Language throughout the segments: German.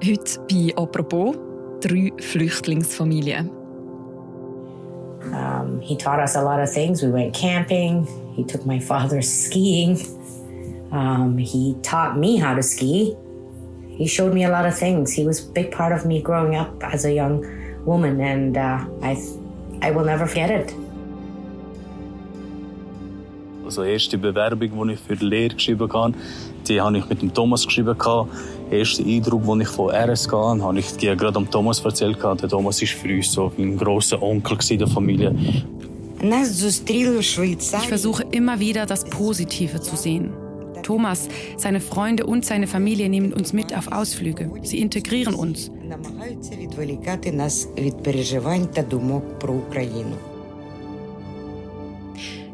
Heute bei «Apropos» drei Flüchtlingsfamilien. Um, he taught us a lot of things. We went camping. He took my father skiing. Um, he taught me how to ski. He showed me a lot of things. He was a big part of me growing up as a young woman, and uh, I, I will never forget it. Also die erste Bewerbung, die ich für die Lehre geschrieben habe, die habe ich mit dem Thomas geschrieben. Der erste Eindruck, den ich von RSK hatte, habe ich gerade am Thomas erzählt. Der Thomas war für uns so ein grosser Onkel der Familie. Ich versuche immer wieder, das Positive zu sehen. Thomas, seine Freunde und seine Familie nehmen uns mit auf Ausflüge. Sie integrieren uns.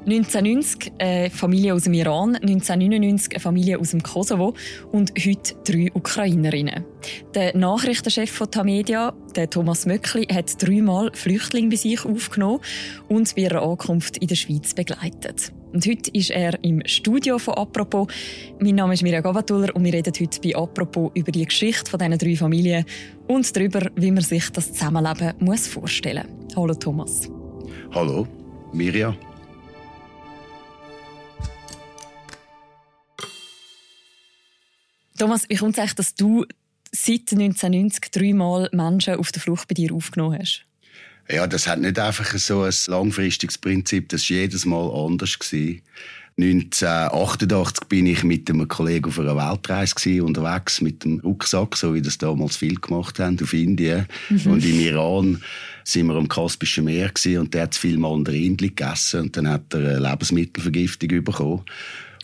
1990 eine Familie aus dem Iran, 1999 eine Familie aus dem Kosovo und heute drei Ukrainerinnen. Der Nachrichtenchef von Tamedia, der Thomas Möckli, hat dreimal Flüchtlinge bei sich aufgenommen und bei ihrer Ankunft in der Schweiz begleitet. Und heute ist er im Studio von «Apropos». Mein Name ist Mirja Gavatuller und wir reden heute bei «Apropos» über die Geschichte von diesen drei Familien und darüber, wie man sich das Zusammenleben muss vorstellen muss. Hallo Thomas. Hallo, Mirja. Thomas, wie kommt es eigentlich, dass du seit 1990 dreimal Menschen auf der Flucht bei dir aufgenommen hast? Ja, das hat nicht einfach so ein langfristiges Prinzip. Das war jedes Mal anders. 1988 bin ich mit einem Kollegen auf einer Weltreise unterwegs mit dem Rucksack, so wie das damals viel gemacht haben, auf Indien. Mhm. Und im Iran sind wir am Kaspischen Meer und der hat viel Mandarin gegessen und dann hat er eine Lebensmittelvergiftung bekommen.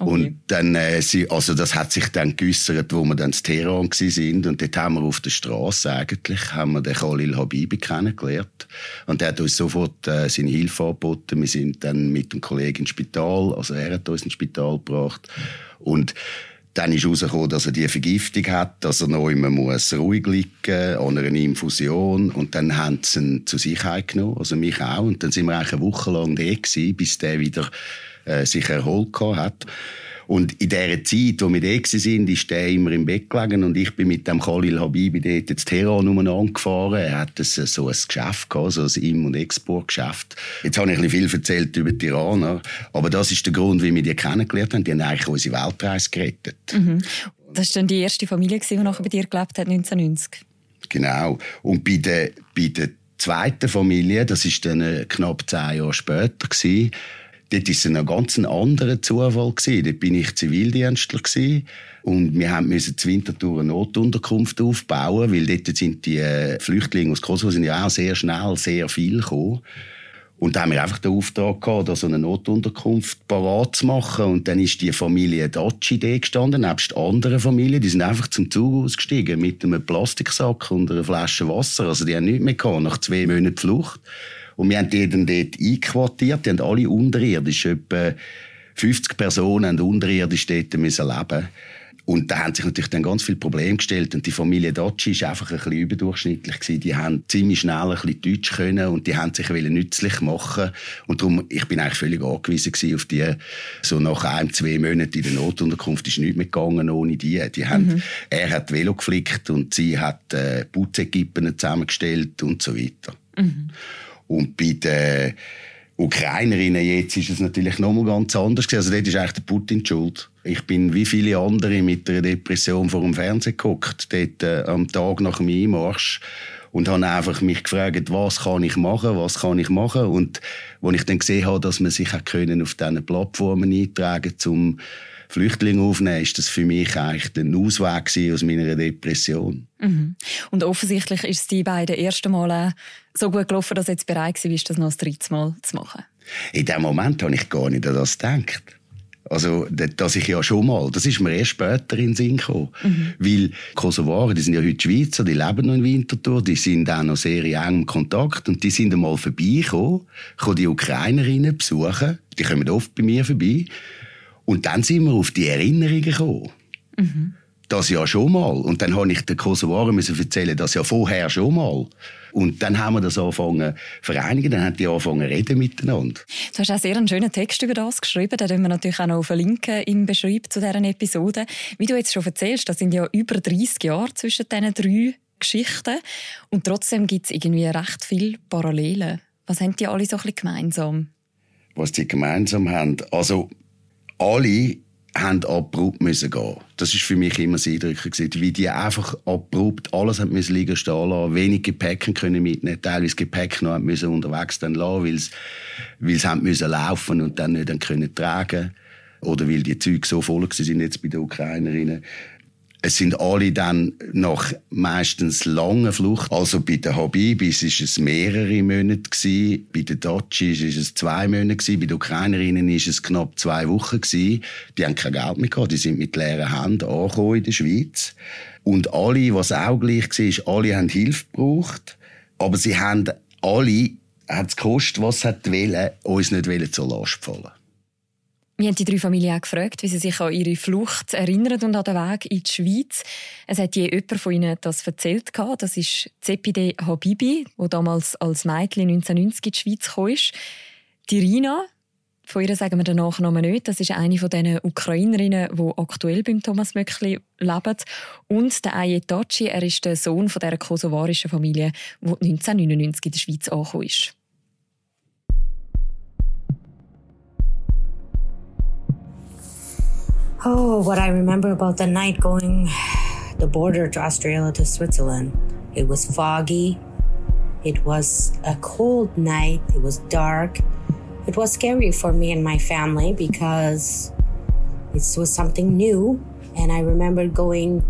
Okay. Und dann, äh, sie, also das hat sich dann geäussert, wo wir dann in Teheran sind und dort haben wir auf der Straße eigentlich, haben wir den Khalil Habibi kennengelernt und der hat uns sofort äh, seine Hilfe angeboten. Wir sind dann mit dem Kollegen ins Spital, also er hat uns ins Spital gebracht und dann ist herausgekommen, dass er die Vergiftung hat, dass er noch immer muss ruhig liegen an einer Infusion. Und dann haben sie ihn zu sich genommen, also mich auch. Und dann sind wir eigentlich eine Woche lang da gewesen, bis der wieder äh, sich erholt hat. Und in dieser Zeit, wo wir da waren, ist der immer im Bett gelegen und ich bin mit dem Khalil Habibi dort ins Teheran umeinander gefahren. Er hat so ein Geschäft gehabt, so ein Im- und Exportgeschäft. Jetzt habe ich ein viel erzählt über die Iraner, aber das ist der Grund, wie wir die kennengelernt haben. Die haben eigentlich unsere Weltreise gerettet. Mhm. Das war dann die erste Familie, die nachher bei dir gelebt hat, 1990? Genau. Und bei der, bei der zweiten Familie, das ist dann äh, knapp zehn Jahre später gewesen, Dort war es ein ganz anderer Zufall. Gewesen. Dort bin ich Zivildienstler gewesen. und wir haben müssen zur Winterthur eine Notunterkunft aufbauen, weil dort sind die äh, Flüchtlinge aus Kosovo sind ja auch sehr schnell sehr viel gekommen. Und da haben wir einfach den Auftrag gehabt, da so eine Notunterkunft parat zu machen. Und dann ist die Familie Daci da gestanden, nebst anderen Familien. Die sind einfach zum Zug ausgestiegen mit einem Plastiksack und einer Flasche Wasser. Also die haben nichts mehr gehabt, nach zwei Monaten Flucht. Und wir haben die dann dort einquartiert. Die haben alle unterirdisch, etwa 50 Personen haben unterirdisch dort müssen leben. Und da haben sich natürlich dann ganz viele Probleme gestellt. Und die Familie Daci war einfach ein bisschen überdurchschnittlich. Gewesen. Die haben ziemlich schnell ein bisschen Deutsch können und die haben sich nützlich machen Und darum, ich bin eigentlich völlig angewiesen auf die. So nach ein, zwei Monaten in der Notunterkunft ist nichts mehr gegangen ohne die. die haben, mhm. Er hat Velo geflickt und sie hat äh, Putzekippen zusammengestellt und so weiter. Mhm. Und bei den Ukrainerinnen jetzt ist es natürlich noch mal ganz anders. Also dort ist eigentlich der Putin schuld. Ich bin wie viele andere mit einer Depression vor dem Fernsehen geguckt, dort äh, am Tag nach dem Einmarsch und habe einfach mich gefragt, was kann ich machen, was kann ich machen und als ich dann gesehen habe, dass man sich auch auf diesen Plattformen eintragen um Flüchtlinge aufnehmen, ist das für mich eigentlich der Ausweg aus meiner Depression. Mhm. Und offensichtlich ist es die beiden ersten Mal so gut gelaufen, dass du jetzt bereit warst, das noch das dritte Mal zu machen. In dem Moment habe ich gar nicht an das gedacht. Also, dass ich ja schon mal, das ist mir erst später in den Sinn gekommen. Mhm. Weil Kosovaren, die sind ja heute Schweizer, die leben noch in Winterthur, die sind auch noch sehr in engem Kontakt und die sind einmal vorbeigekommen, kommen die Ukrainerinnen besuchen, die kommen oft bei mir vorbei und dann sind wir auf die Erinnerungen gekommen. Mhm. das ja schon mal. Und dann habe ich den Kosovaren müssen erzählen, das ja vorher schon mal. Und dann haben wir das angefangen vereinigen, dann haben die angefangen reden miteinander. Du hast auch sehr einen schönen Text über das geschrieben, den wir natürlich auch noch verlinken im Beschreib zu dieser Episode. Wie du jetzt schon erzählst, das sind ja über 30 Jahre zwischen diesen drei Geschichten und trotzdem gibt es irgendwie recht viele Parallelen. Was haben die alle so ein bisschen gemeinsam? Was die gemeinsam haben? Also alle haben abrupt müssen gehen. Das ist für mich immer das Eindrückliche wie die einfach abrupt alles haben müssen liegen stehen lassen, wenig Gepäck können mitnehmen, teilweise Gepäck noch müssen unterwegs dann lassen, weil sie, weil sie haben müssen laufen und dann nicht dann können tragen oder weil die Züge so voll sind jetzt bei den Ukrainerinnen. Es sind alle dann nach meistens langen Flucht. Also bei den Habibis ist es mehrere Monate gewesen. Bei den Dutchies ist es zwei Monate gewesen. Bei den Ukrainerinnen ist es knapp zwei Wochen gewesen. Die haben kein Geld mehr gehabt. Die sind mit leeren Händen angekommen in der Schweiz. Und alle, was auch gleich war, alle haben Hilfe gebraucht. Aber sie haben alle, hat es gekostet, was hat wollen, uns nicht zur Last fallen. Wir haben die drei Familien auch gefragt, wie sie sich an ihre Flucht erinnern und an den Weg in die Schweiz. Es hat je jemand von ihnen das erzählt. Das ist Zepide Habibi, der damals als Mädchen 1990 in die Schweiz kam. Die Rina, von ihr sagen wir den Nachnamen nicht, das ist eine von den Ukrainerinnen, die aktuell beim Thomas Möckli leben. Und der Ayetachi, er ist der Sohn von dieser kosovarischen Familie, die 1999 in der Schweiz angekommen ist. Oh, what I remember about the night going the border to Australia to Switzerland. It was foggy. It was a cold night. It was dark. It was scary for me and my family because it was something new. And I remember going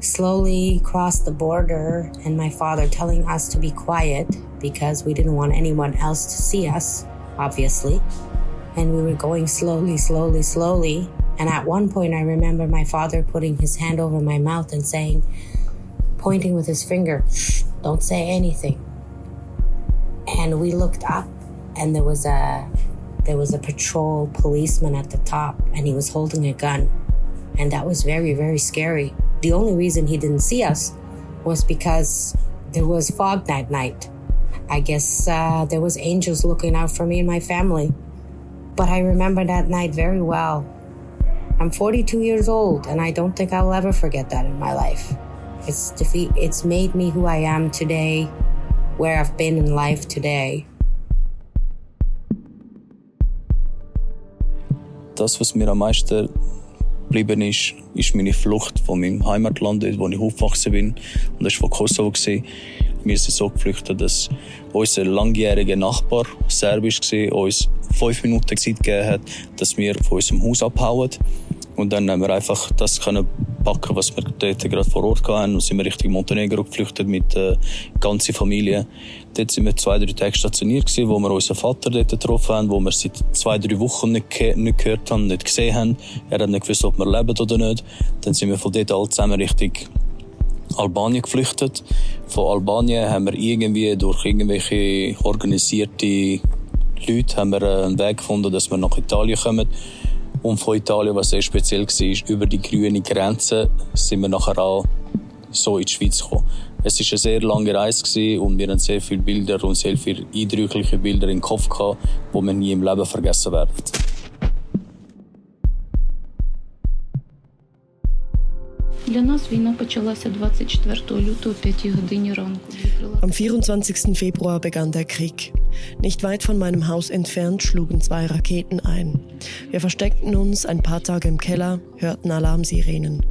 slowly across the border and my father telling us to be quiet because we didn't want anyone else to see us, obviously. And we were going slowly, slowly, slowly. And at one point, I remember my father putting his hand over my mouth and saying, pointing with his finger, don't say anything. And we looked up, and there was a there was a patrol policeman at the top, and he was holding a gun, and that was very very scary. The only reason he didn't see us was because there was fog that night. I guess uh, there was angels looking out for me and my family. But I remember that night very well I'm 42 years old, and I don't think I'll ever forget that in my life. It's defeat. It's made me who I am today, where I've been in life today. Das, was mir am meisten geblieben ist, ist meine Flucht von meinem Heimatland, wo ich aufgewachsen bin. Und das war von Kosovo. Wir sind so geflüchtet, dass unser langjähriger Nachbar, serbisch uns fünf Minuten Zeit gegeben hat, dass wir von unserem Haus abhauen. Und dann haben wir einfach das können packen, was wir dort gerade vor Ort hatten. Und sind wir Richtung Montenegro geflüchtet mit der äh, ganzen Familie. Dort sind wir zwei, drei Tage stationiert gewesen, wo wir unseren Vater dort getroffen haben, wo wir seit zwei, drei Wochen nicht, nicht gehört haben, nicht gesehen haben. Er hat nicht gewusst, ob wir leben oder nicht. Dann sind wir von dort alle zusammen Richtung Albanien geflüchtet. Von Albanien haben wir irgendwie durch irgendwelche organisierte Leute haben wir äh, einen Weg gefunden, dass wir nach Italien kommen. Und von Italien, was sehr speziell war, über die grüne Grenze sind wir nachher auch so in die Schweiz gekommen. Es war eine sehr lange Reise und wir haben sehr viele Bilder und sehr viele eindrückliche Bilder im Kopf gehabt, die wir nie im Leben vergessen werden. Для нас війна почалася 24 лютого 5 годині ранку. Am 24. Februar begann der Krieg. Nicht weit von meinem Haus entfernt schlugen zwei Raketen ein. Wir versteckten uns ein paar Tage im Keller, hörten Alarmsirenen.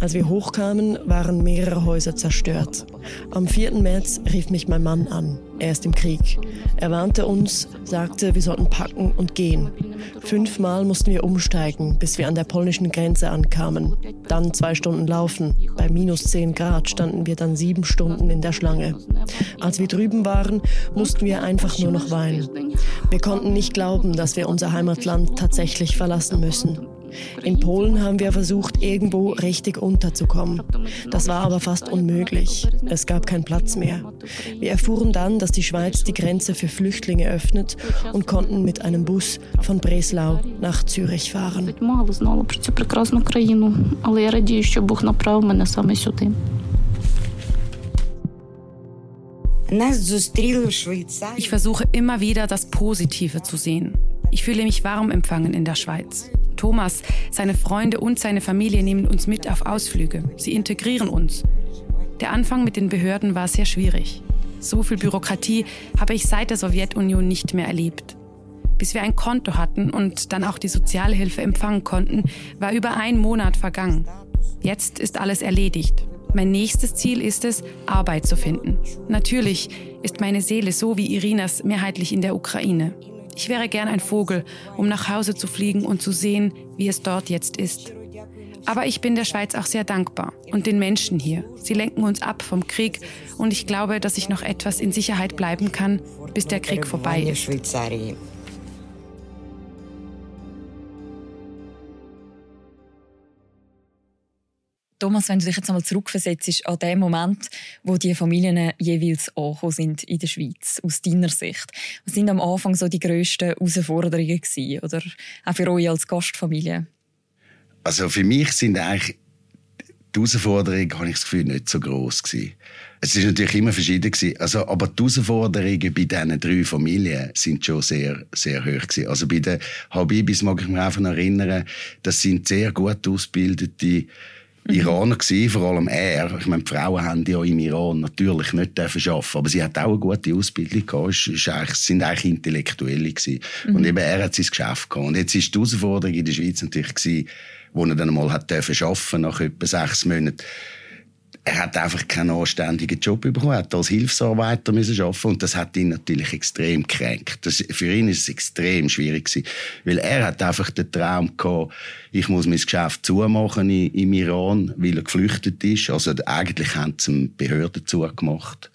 Als wir hochkamen, waren mehrere Häuser zerstört. Am 4. März rief mich mein Mann an. Er ist im Krieg. Er warnte uns, sagte, wir sollten packen und gehen. Fünfmal mussten wir umsteigen, bis wir an der polnischen Grenze ankamen. Dann zwei Stunden laufen. Bei minus 10 Grad standen wir dann sieben Stunden in der Schlange. Als wir drüben waren, mussten wir einfach nur noch weinen. Wir konnten nicht glauben, dass wir unser Heimatland tatsächlich verlassen müssen. In Polen haben wir versucht, irgendwo richtig unterzukommen. Das war aber fast unmöglich. Es gab keinen Platz mehr. Wir erfuhren dann, dass die Schweiz die Grenze für Flüchtlinge öffnet und konnten mit einem Bus von Breslau nach Zürich fahren. Ich versuche immer wieder das Positive zu sehen. Ich fühle mich warm empfangen in der Schweiz. Thomas, seine Freunde und seine Familie nehmen uns mit auf Ausflüge. Sie integrieren uns. Der Anfang mit den Behörden war sehr schwierig. So viel Bürokratie habe ich seit der Sowjetunion nicht mehr erlebt. Bis wir ein Konto hatten und dann auch die Sozialhilfe empfangen konnten, war über ein Monat vergangen. Jetzt ist alles erledigt. Mein nächstes Ziel ist es, Arbeit zu finden. Natürlich ist meine Seele so wie Irinas mehrheitlich in der Ukraine. Ich wäre gern ein Vogel, um nach Hause zu fliegen und zu sehen, wie es dort jetzt ist. Aber ich bin der Schweiz auch sehr dankbar und den Menschen hier. Sie lenken uns ab vom Krieg und ich glaube, dass ich noch etwas in Sicherheit bleiben kann, bis der Krieg vorbei ist. Thomas, wenn du dich jetzt einmal zurückversetzt an den Moment, wo die Familien jeweils angekommen sind in der Schweiz, aus deiner Sicht, was sind am Anfang so die grössten Herausforderungen gewesen, oder auch für euch als Gastfamilie? Also für mich sind eigentlich die Herausforderungen, habe ich das Gefühl, nicht so groß gewesen. Es ist natürlich immer verschieden gewesen. Also, aber die Herausforderungen bei diesen drei Familien sind schon sehr, sehr hoch gewesen. Also bei den Habibis mag ich mich einfach erinnern, das sind sehr gut ausgebildete. Iraner gewesen, vor allem er. Ich meine, die Frauen haben ja im Iran natürlich nicht dürfen arbeiten, aber sie hat auch eine gute Ausbildung gehabt. Es ist eigentlich, sind eigentlich Intellektuelle gewesen. Mhm. Und eben er hat sein Geschäft gehabt. Und jetzt ist die Herausforderung in der Schweiz natürlich gewesen, wo er dann mal hat dürfen arbeiten nach etwa sechs Monaten er hat einfach keinen anständigen Job bekommen. Er hat als Hilfsarbeiter müssen arbeiten und das hat ihn natürlich extrem gekränkt. Das, für ihn ist es extrem schwierig gewesen, weil er hat einfach den Traum gehabt, ich muss mein Geschäft zumachen im Iran, weil er geflüchtet ist. Also eigentlich haben sie ihm Behörden zugemacht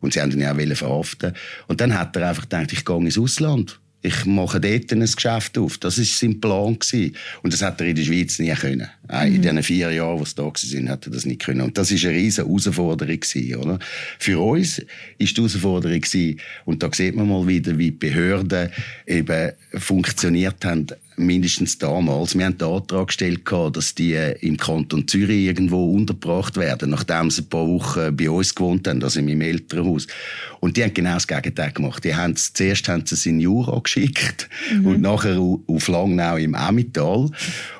und sie haben ihn auch verhaften. Und dann hat er einfach gedacht, ich gehe ins Ausland ich mache dort ein Geschäft auf. Das war sein Plan. Gewesen. Und das hat er in der Schweiz nie können. Mhm. In den vier Jahren, wo sie da waren, hat er das nicht können. Und das war eine riesige Herausforderung. Gewesen, oder? Für uns war die Herausforderung, gewesen, und da sieht man mal wieder, wie die Behörden eben funktioniert haben, mindestens damals. Wir haben den Antrag gestellt, dass die äh, im Kanton Zürich irgendwo untergebracht werden, nachdem sie ein paar Wochen bei uns gewohnt haben, also in meinem Elternhaus. Und die haben genau das Gegenteil gemacht. Die haben, zuerst haben sie es in Jura geschickt mhm. und nachher auf Langnau im Emmental.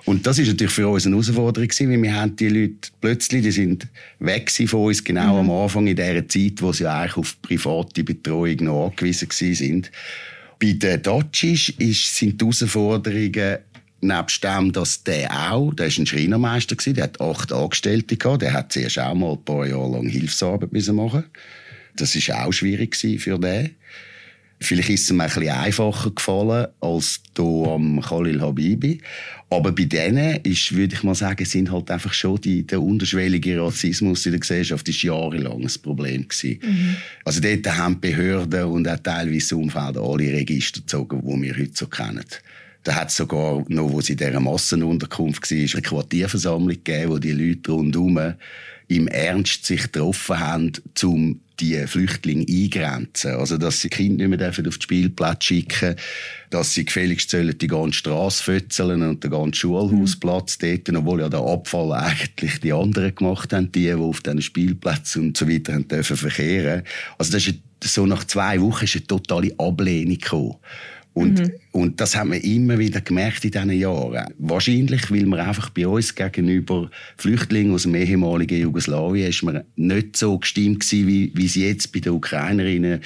Und das ist natürlich für uns eine Herausforderung gewesen, weil wir haben die Leute plötzlich, die sind weg von uns, genau mhm. am Anfang in der Zeit, wo sie eigentlich auf private Betreuung noch angewiesen sind. Bei den Dodges sind die Herausforderungen nebst dem, dass der auch, der ist ein Schreinermeister gewesen, der hat acht Angestellte gehabt, der hat zuerst auch mal ein paar Jahre lang Hilfsarbeit müssen machen. Das ist auch schwierig für den. Vielleicht ist es ihm ein bisschen einfacher gefallen als hier am Khalil Habibi. Aber bei denen ist, würde ich mal sagen, sind halt einfach schon die, der unterschwellige Rassismus in der Gesellschaft ist jahrelang ein Problem gewesen. Mhm. Also dort haben die Behörden und auch teilweise Umfeld alle Register gezogen, die wir heute so kennen. Da hat es sogar noch, wo sie in dieser Massenunterkunft war, eine Quartierversammlung gegeben, wo die Leute rundherum im Ernst sich getroffen haben, um die Flüchtlinge eingrenzen. Also, dass sie Kinder nicht mehr auf den Spielplatz schicken dass sie gefälligst sollen die ganze Straße fötzeln und den ganzen Schulhausplatz mhm. dort, obwohl ja der Abfall eigentlich die anderen gemacht haben, die, die auf diesen Spielplätzen und so weiter haben dürfen verkehren. Also das ist so nach zwei Wochen ist eine totale Ablehnung gekommen. Und, mhm. und das haben wir immer wieder gemerkt in diesen Jahren. Wahrscheinlich, weil man einfach bei uns gegenüber Flüchtlingen aus dem ehemaligen Jugoslawien ist man nicht so gestimmt gewesen, wie, wie es jetzt bei den Ukrainerinnen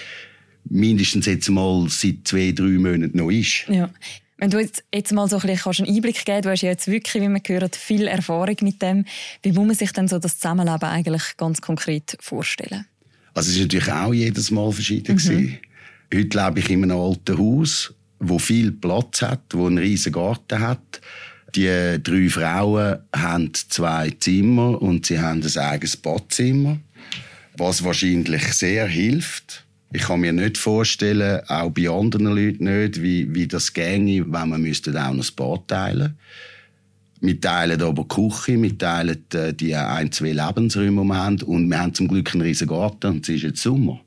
mindestens jetzt mal seit zwei, drei Monaten noch ist. Ja. Wenn du jetzt, jetzt mal so ein bisschen einen Einblick geben du hast ja jetzt wirklich, wie man gehört, viel Erfahrung mit dem. Wie muss man sich denn so das Zusammenleben eigentlich ganz konkret vorstellen? Also es ist natürlich auch jedes Mal verschieden mhm. Heute lebe ich in einem alten Haus, wo viel Platz hat, wo einen riesen Garten hat. Die drei Frauen haben zwei Zimmer und sie haben ein eigenes Badzimmer, was wahrscheinlich sehr hilft. Ich kann mir nicht vorstellen, auch bei anderen Leuten nicht, wie, wie das ginge, wenn man müsste auch noch das Bad teilen Wir teilen aber die Küche, wir teilen äh, die ein, zwei Lebensräume, die wir haben. Und wir haben zum Glück einen riesen Garten und es ist jetzt Sommer.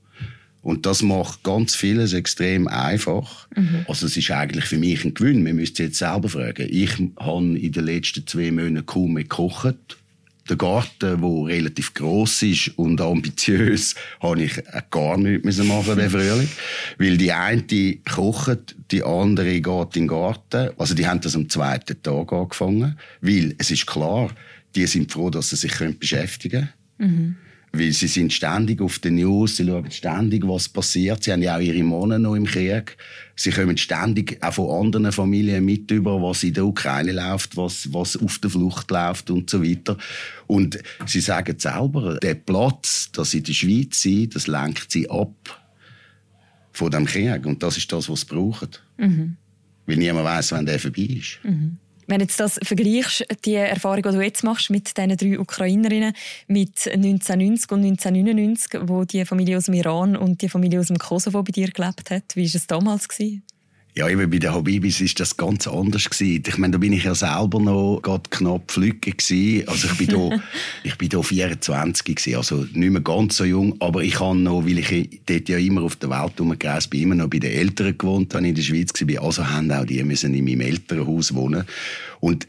Und das macht ganz vieles extrem einfach. Mhm. Also es ist eigentlich für mich ein Gewinn. Wir müssen jetzt selber fragen. Ich habe in den letzten zwei Monaten kaum mehr gekocht der Garten, der relativ gross ist und ambitiös, habe ich gar nichts machen den Frühling. Weil die eine kocht, die andere geht in den Garten. Also die haben das am zweiten Tag angefangen. Weil es ist klar, die sind froh, dass sie sich beschäftigen können. Mhm. Weil sie sind ständig auf den News, sie schauen ständig, was passiert. Sie haben ja auch ihre Männer noch im Krieg. Sie kommen ständig auch von anderen Familien mit über, was in der Ukraine läuft, was, was auf der Flucht läuft und so weiter. Und sie sagen selber, der Platz, dass sie in der Schweiz sind, das lenkt sie ab von dem Krieg. Und das ist das, was sie brauchen. Mhm. Weil niemand weiß, wann der vorbei ist. Mhm. Wenn du das vergleichst, die Erfahrung, die du jetzt machst mit diesen drei Ukrainerinnen, mit 1990 und 1999, wo die Familie aus dem Iran und die Familie aus dem Kosovo bei dir gelebt hat, wie war es damals? Gewesen? Ja, eben bei den Habibis ist das ganz anders gewesen. Ich meine, da bin ich ja selber noch gerade knapp flügge gewesen. Also ich bin da, ich bin da 24 gewesen, also nicht mehr ganz so jung, aber ich habe noch, weil ich dort ja immer auf der Welt herumgereist bin, immer noch bei den Eltern gewohnt, ich in der Schweiz war. Also haben auch die müssen in meinem Elternhaus wohnen. Und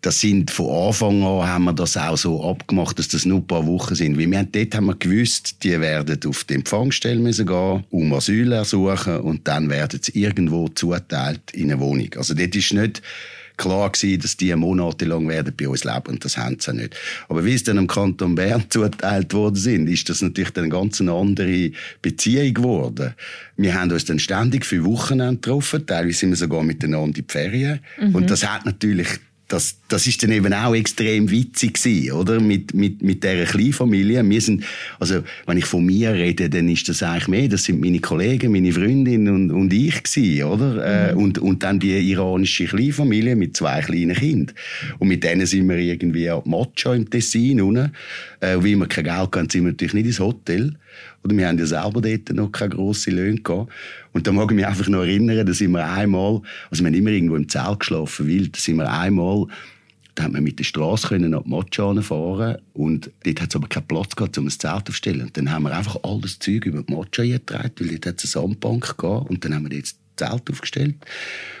das sind von Anfang an haben wir das auch so abgemacht, dass das nur ein paar Wochen sind. Weil wir haben, dort haben wir gewusst, die werden auf die Empfangsstelle müssen gehen, um Asyl ersuchen und dann werden sie irgendwo zuteilt in eine Wohnung. Also dort ist nicht klar gewesen, dass die monatelang werden bei uns leben und das haben sie nicht. Aber wie es dann im Kanton Bern zuteilt worden sind, ist das natürlich dann eine ganz andere Beziehung geworden. Wir haben uns dann ständig für Wochen getroffen, teilweise sind wir sogar miteinander in die Ferien mhm. und das hat natürlich das, das ist dann eben auch extrem witzig gewesen, oder? Mit, mit, mit dieser Kleinfamilie. Wir sind, also, wenn ich von mir rede, dann ist das eigentlich mehr, das sind meine Kollegen, meine Freundin und, und ich gewesen, oder? Äh, mhm. und, und dann die iranische Kleinfamilie mit zwei kleinen Kindern. Und mit denen sind wir irgendwie am Macho im Tessin unten. Äh, weil wir kein Geld hatten, sind wir natürlich nicht ins Hotel. Oder wir haben ja selber dort noch keine grossen Löhne gehabt. Und da mag ich mich einfach noch erinnern, da sind wir einmal, also wir haben immer irgendwo im Zelt geschlafen, weil da sind wir einmal, da hat man mit der Straße können nach Motschane fahren und dort hat es aber keinen Platz gehabt, um ein Zelt aufzustellen. Und dann haben wir einfach all das Zeug über die Mocha getragen, weil dort hat es eine Sandbank gehabt und dann haben wir jetzt Zelt aufgestellt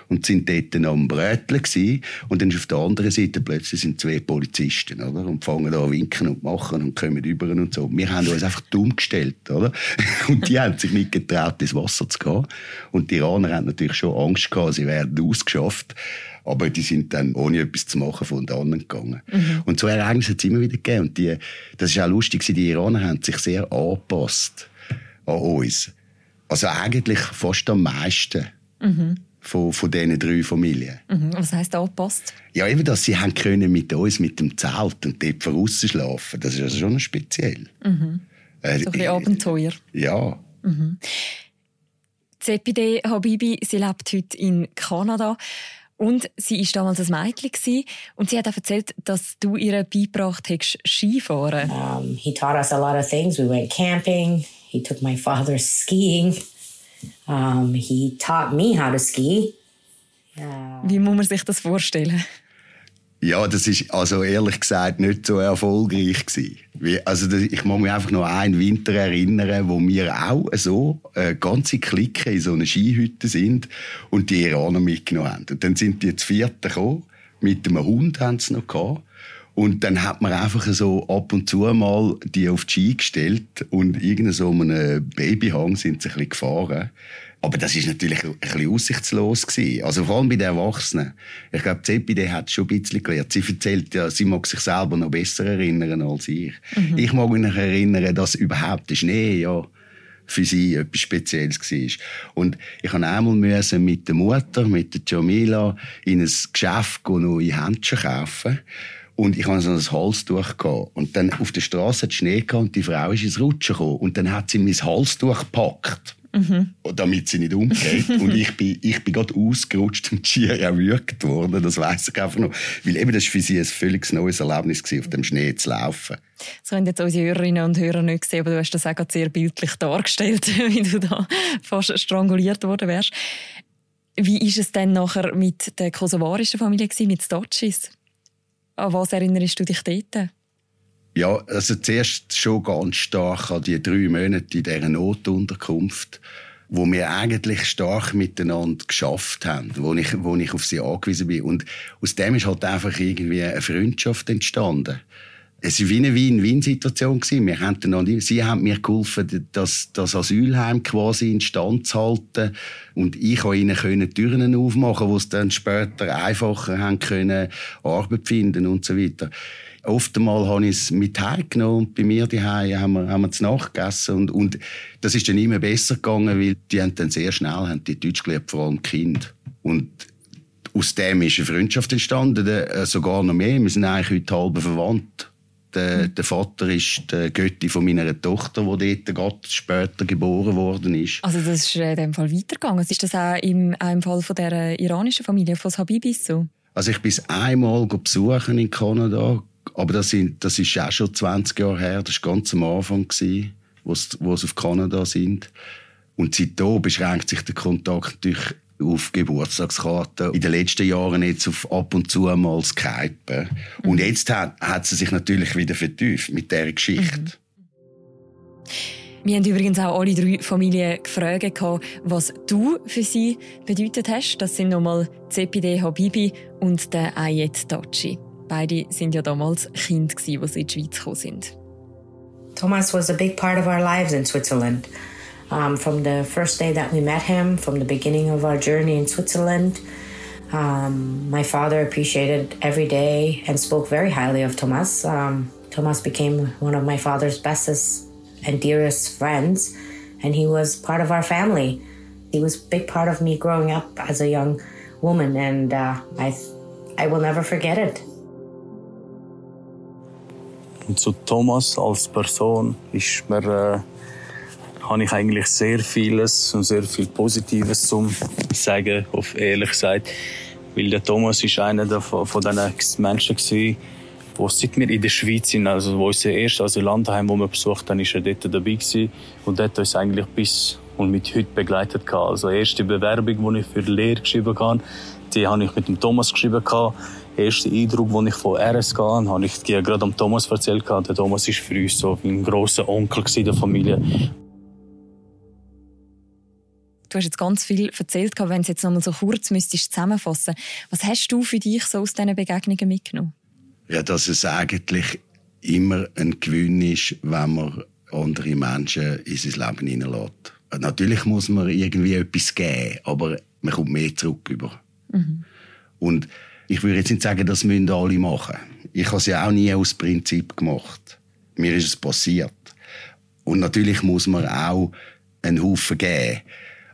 und sind dort dann am Bröteln gewesen. Und dann ist auf der anderen Seite plötzlich sind zwei Polizisten, oder? Und fangen da winken und machen und kommen über und so. Wir haben uns einfach dumm gestellt, oder? Und die haben sich nicht getraut, ins Wasser zu gehen. Und die Iraner haben natürlich schon Angst gehabt, sie werden ausgeschafft. Aber die sind dann ohne etwas zu machen von den anderen gegangen. Mhm. Und so Ereignisse hat es immer wieder gegeben. Und die, das ist auch lustig, die Iraner haben sich sehr angepasst an uns. Also eigentlich fast am meisten. Mhm. Von, von diesen drei Familien. Mhm. Was heisst angepasst? Ja, eben, dass sie haben können mit uns mit dem Zelt und dort draussen schlafen. Das ist also schon speziell. Mhm. Äh, so ein bisschen äh, Abenteuer. Ja. Mhm. Zepide Habibi, sie lebt heute in Kanada. Und sie war damals ein Mädchen und sie hat auch erzählt, dass du ihr beigebracht hast, Skifahren. Um, he taught us a lot of things. We went camping. He took my father skiing. Um, he taught me how to ski. Uh, Wie muss man sich das vorstellen? Ja, das ist also ehrlich gesagt nicht so erfolgreich gewesen. Also ich muss mich einfach noch an einen Winter erinnern, wo wir auch so eine ganze Clique in so einer Skihütte sind und die Iraner mitgenommen haben. Und dann sind die zu vierten gekommen, mit einem Hund haben sie noch gehabt. Und dann hat man einfach so ab und zu mal die auf die Ski gestellt und irgend so einem Babyhang sind sie ein bisschen gefahren. Aber das ist natürlich ein bisschen aussichtslos gewesen. Also vor allem bei den Erwachsenen. Ich glaube, Zepide hat schon ein bisschen gelernt. Sie erzählt ja, sie mag sich selber noch besser erinnern als ich. Mhm. Ich mag mich erinnern, dass überhaupt der Schnee ja für sie etwas Spezielles war. Und ich musste einmal müssen mit der Mutter, mit der Jamila, in ein Geschäft gehen, neue Händchen kaufen. Und ich hatte so ein Halstuch gehabt. Und dann auf der Straße hat Schnee gehabt und die Frau ist ins Rutschen gekommen. Und dann hat sie mein Halstuch gepackt. Mhm. Damit sie nicht umgeht. und ich bin, ich bin gerade ausgerutscht und schier erwürgt worden. Das weiss ich einfach noch. Weil eben, das war für sie ein völlig neues Erlebnis gewesen, auf dem Schnee zu laufen. Das können jetzt unsere Hörerinnen und Hörer nicht sehen, aber du hast das auch sehr bildlich dargestellt, wie du da fast stranguliert worden wärst. Wie ist es denn nachher mit der kosovarischen Familie gewesen, mit Stotschis? An was erinnerst du dich dort? Ja, also zuerst schon ganz stark an die drei Monate in dieser Notunterkunft, wo wir eigentlich stark miteinander geschafft haben, wo ich, wo ich auf sie angewiesen bin. Und aus dem ist halt einfach irgendwie eine Freundschaft entstanden. Es war wie eine Win-Win-Situation. Sie haben mir geholfen, das, das Asylheim quasi instand zu halten. Und ich konnte ihnen können Türen aufmachen, wo sie dann später einfacher haben können, Arbeit finden und so weiter. Oftmal habe ich es mit heimgenommen und bei mir daheim haben wir, haben wir es nachgegessen und, und das ist dann immer besser gegangen, weil die haben dann sehr schnell haben die Deutsch gelernt, vor allem Kind. Und aus dem ist eine Freundschaft entstanden, äh, sogar noch mehr. Wir sind eigentlich heute halb verwandt. Der, der, Vater ist der Götti von meiner Tochter, die dort gerade später geboren worden ist. Also das ist in dem Fall weitergegangen. Ist das auch im, auch im Fall von der iranischen Familie, von Habibis so? Also ich bin einmal besuchen in Kanada, aber das, sind, das ist auch schon 20 Jahre her. Das war ganz am Anfang, wo sie auf Kanada sind. Und seitdem beschränkt sich der Kontakt natürlich auf Geburtstagskarten. In den letzten Jahren jetzt auf ab und zu mal Skype. Und mhm. jetzt hat, hat sie sich natürlich wieder vertieft mit dieser Geschichte. Mhm. Wir haben übrigens auch alle drei Familien gefragt, was du für sie bedeutet hast. Das sind nochmal CPD Habibi und der Ayet Tachi. Beide sind ja damals Kind, als sie in die Schweiz gekommen sind. Thomas was a big part of our lives in Switzerland. Um, from the first day that we met him, from the beginning of our journey in Switzerland. Um, my father appreciated every day and spoke very highly of Thomas. Um, Thomas became one of my father's bestest and dearest friends, and he was part of our family. He was a big part of me growing up as a young woman, and uh, I, I will never forget it. zu Thomas als Person ist mir habe ich eigentlich sehr vieles und sehr viel Positives zum sagen, auf ehrlich gesagt. Weil der Thomas ist einer der, von, diesen Menschen gewesen, wo seit wir in der Schweiz sind, also wo unser erstes Asyllandheim, wo wir besucht haben, ist er dort dabei gewesen. Und dort uns eigentlich bis und mit heute begleitet gehabt. Also erste Bewerbung, die ich für die Lehre geschrieben habe, die habe ich mit dem Thomas geschrieben gehabt. Erste Eindruck, den ich von RSK hatte, habe ich gerade am Thomas erzählt gehabt. Der Thomas ist für uns so ein grosser Onkel der Familie. Du hast jetzt ganz viel erzählt, wenn du jetzt noch mal so kurz müsstest zusammenfassen. Was hast du für dich so aus diesen Begegnungen mitgenommen? Ja, dass es eigentlich immer ein Gewinn ist, wenn man andere Menschen in sein Leben hineinlässt. Natürlich muss man irgendwie etwas geben, aber man kommt mehr zurück über. Mhm. Und ich würde jetzt nicht sagen, das müssen alle machen. Ich habe es ja auch nie aus Prinzip gemacht. Mir ist es passiert. Und natürlich muss man auch einen Haufen geben.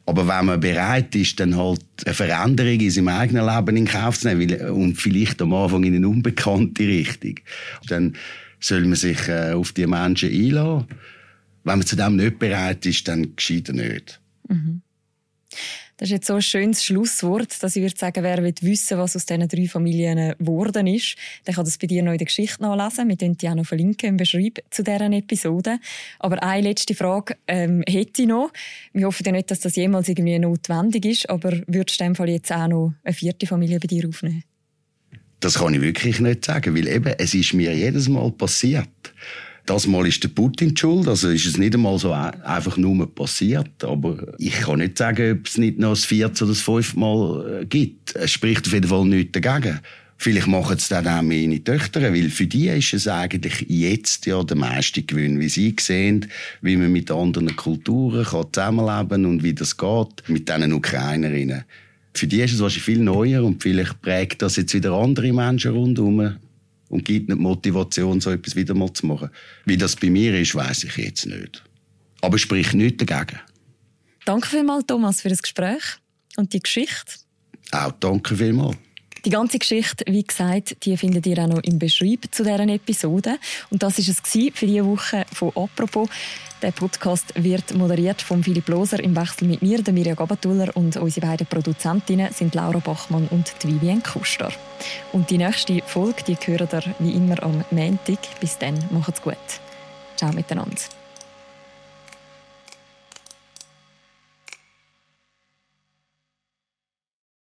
Aber wenn man bereit ist, dann halt eine Veränderung in seinem eigenen Leben in Kauf zu nehmen und vielleicht am Anfang in eine unbekannte Richtung, dann soll man sich äh, auf die Menschen einlassen. Wenn man zu dem nicht bereit ist, dann geschieht er nicht. Mhm. Das ist jetzt so ein schönes Schlusswort, dass ich würde sagen, wer will wissen, was aus diesen drei Familien geworden ist, der kann das bei dir noch in der Geschichte nachlesen. Wir verlinken die auch noch verlinken im Beschreib zu deren Episode. Aber eine letzte Frage ähm, hätte ich noch. Wir hoffen ja nicht, dass das jemals irgendwie notwendig ist, aber würdest du in dem Fall jetzt auch noch eine vierte Familie bei dir aufnehmen? Das kann ich wirklich nicht sagen, weil eben, es ist mir jedes Mal passiert. Das Mal ist der Putin schuld, also ist es nicht einmal so einfach nur passiert. Aber ich kann nicht sagen, ob es nicht noch das vierte oder das fünfte Mal äh, gibt. Es spricht auf jeden Fall nichts dagegen. Vielleicht machen es dann auch meine Töchter, weil für die ist es eigentlich jetzt ja der meiste Gewinn, wie sie sehen, wie man mit anderen Kulturen kann zusammenleben und wie das geht mit diesen Ukrainerinnen. Für die ist es wahrscheinlich viel neuer und vielleicht prägt das jetzt wieder andere Menschen rundherum und gibt nicht Motivation, so etwas wieder mal zu machen. Wie das bei mir ist, weiß ich jetzt nicht. Aber sprich nichts dagegen. Danke vielmals, Thomas, für das Gespräch und die Geschichte. Auch danke vielmals. Die ganze Geschichte, wie gesagt, die findet ihr auch noch im Beschreib zu deren Episode. Und das ist es für diese Woche von «Apropos». Der Podcast wird moderiert von Philipp Loser im Wechsel mit mir, der Mirja Gabatuller und unsere beiden Produzentinnen sind Laura Bachmann und Vivienne Kuster. Und die nächste Folge, die hören ihr wie immer am Montag. Bis dann, macht's gut. Ciao miteinander.